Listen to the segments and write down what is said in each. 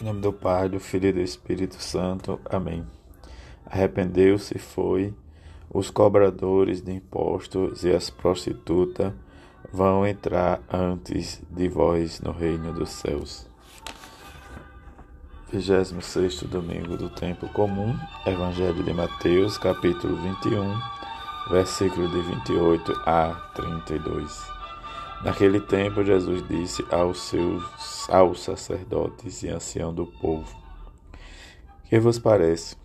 Em nome do Pai, do Filho e do Espírito Santo. Amém. Arrependeu-se e foi. Os cobradores de impostos e as prostitutas vão entrar antes de vós no reino dos céus. 26 domingo do tempo comum, Evangelho de Mateus, capítulo 21, versículo de 28 a 32. Naquele tempo, Jesus disse aos seus aos sacerdotes e anciãos do povo: Que vos parece?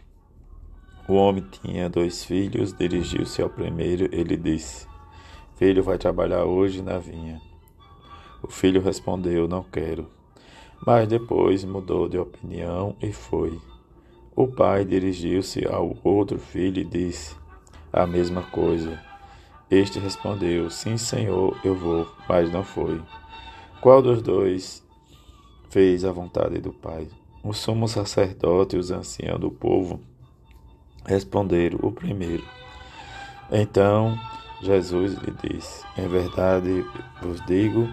O homem tinha dois filhos, dirigiu-se ao primeiro, ele disse: Filho, vai trabalhar hoje na vinha. O filho respondeu: Não quero. Mas depois mudou de opinião e foi. O pai dirigiu-se ao outro filho e disse a mesma coisa. Este respondeu: Sim, senhor, eu vou, mas não foi. Qual dos dois fez a vontade do Pai? O sumo sacerdote e os anciãos do povo responderam: O primeiro. Então Jesus lhe disse: Em verdade vos digo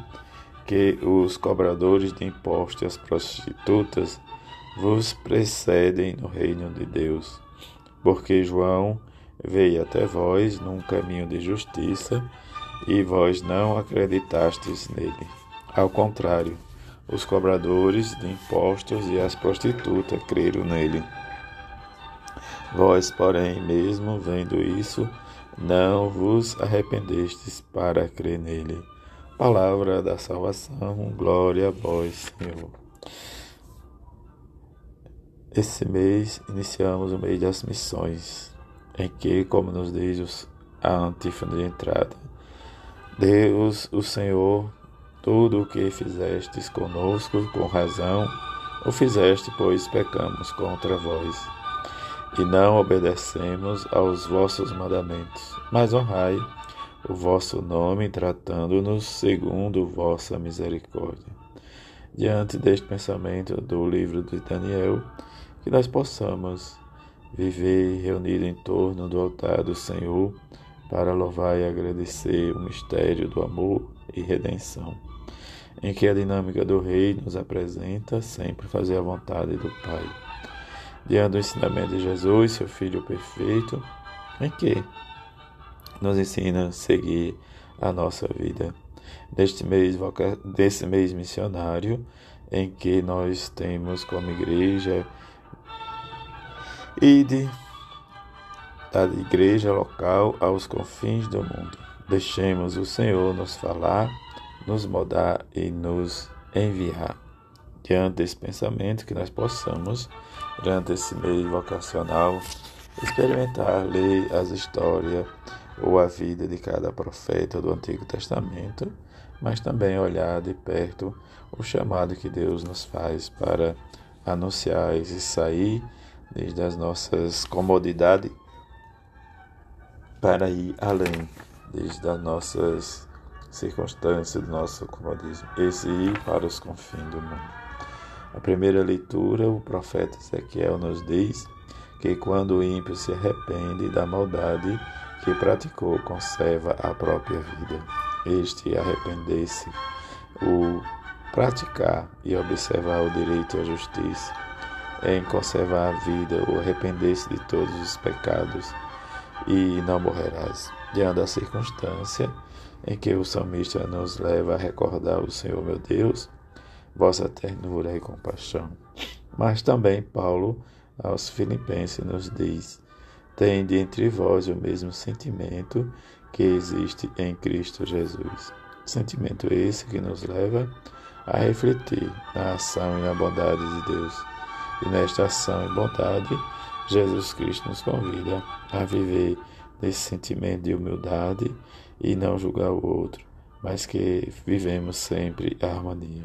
que os cobradores de impostos e as prostitutas vos precedem no reino de Deus, porque João veio até vós num caminho de justiça, e vós não acreditastes nele. Ao contrário, os cobradores de impostos e as prostitutas creram nele. Vós, porém, mesmo vendo isso, não vos arrependestes para crer nele. Palavra da salvação, glória a vós, Senhor. Esse mês iniciamos o mês das missões em que, como nos diz a antífona de entrada, Deus, o Senhor, tudo o que fizestes conosco com razão, o fizeste, pois pecamos contra vós, e não obedecemos aos vossos mandamentos, mas honrai o vosso nome, tratando-nos segundo vossa misericórdia. Diante deste pensamento do livro de Daniel, que nós possamos Viver reunido em torno do altar do Senhor para louvar e agradecer o mistério do amor e redenção, em que a dinâmica do Rei nos apresenta sempre fazer a vontade do Pai. Diante do ensinamento de Jesus, seu Filho perfeito, em que nos ensina a seguir a nossa vida. Neste mês, desse mês missionário, em que nós temos como igreja Ide da igreja local aos confins do mundo. Deixemos o Senhor nos falar, nos mudar e nos enviar. Diante desse pensamento, que nós possamos, durante esse meio vocacional, experimentar, ler as histórias ou a vida de cada profeta do Antigo Testamento, mas também olhar de perto o chamado que Deus nos faz para anunciar e sair desde as nossas comodidades para ir além, desde as nossas circunstâncias, do nosso comodismo, esse ir para os confins do mundo. A primeira leitura, o profeta Ezequiel nos diz que quando o ímpio se arrepende da maldade que praticou, conserva a própria vida. Este arrepender-se, o praticar e observar o direito a justiça, em conservar a vida ou arrepender-se de todos os pecados e não morrerás. Diante da circunstância em que o salmista nos leva a recordar o Senhor meu Deus, vossa ternura e compaixão. Mas também Paulo aos Filipenses nos diz: Tende entre vós o mesmo sentimento que existe em Cristo Jesus. Sentimento esse que nos leva a refletir na ação e na bondade de Deus e nesta ação e bondade, Jesus Cristo nos convida a viver nesse sentimento de humildade e não julgar o outro, mas que vivemos sempre a harmonia.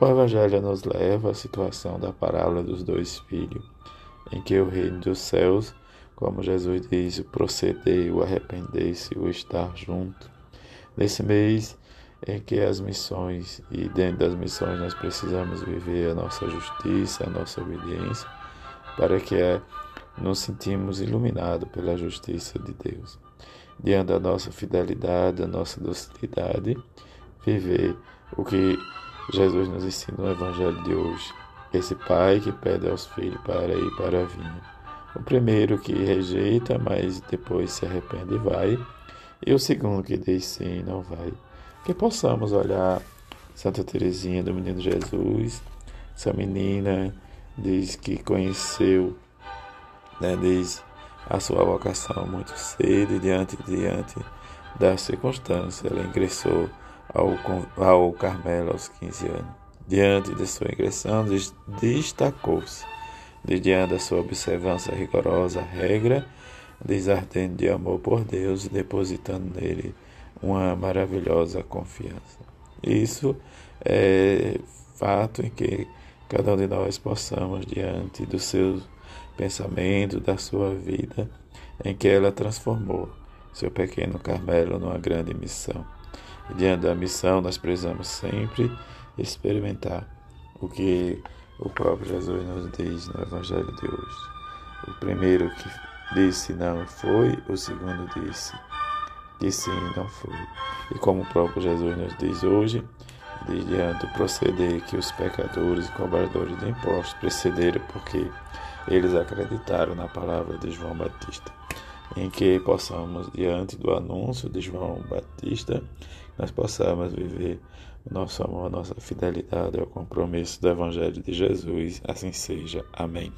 O Evangelho nos leva à situação da parábola dos dois filhos, em que o reino dos céus, como Jesus diz, o proceder, o arrepender-se, o estar junto. Nesse mês, em que as missões, e dentro das missões nós precisamos viver a nossa justiça, a nossa obediência, para que é, nos sentimos iluminados pela justiça de Deus. Diante da nossa fidelidade, da nossa docilidade, viver o que Jesus nos ensina no Evangelho de hoje, esse pai que pede aos filhos para ir para a vinha. O primeiro que rejeita, mas depois se arrepende e vai. E o segundo que diz sim e não vai. Que possamos olhar Santa Teresinha do Menino Jesus, essa menina diz que conheceu, né, a sua vocação muito cedo e diante diante da circunstância ela ingressou ao, ao Carmelo aos 15 anos. Diante de sua ingressão, destacou-se, diante da sua observância rigorosa regra, desardendo de amor por Deus, depositando nele uma maravilhosa confiança. Isso é fato em que cada um de nós possamos, diante do seu pensamento, da sua vida, em que ela transformou seu pequeno Carmelo numa grande missão. E diante da missão, nós precisamos sempre experimentar o que o próprio Jesus nos diz no Evangelho de hoje. O primeiro que disse não foi, o segundo disse que sim não foi. E como o próprio Jesus nos diz hoje, diante do proceder que os pecadores e cobradores de impostos precederam porque eles acreditaram na palavra de João Batista em que possamos, diante do anúncio de João Batista, nós possamos viver o nosso amor, a nossa fidelidade ao compromisso do Evangelho de Jesus. Assim seja. Amém.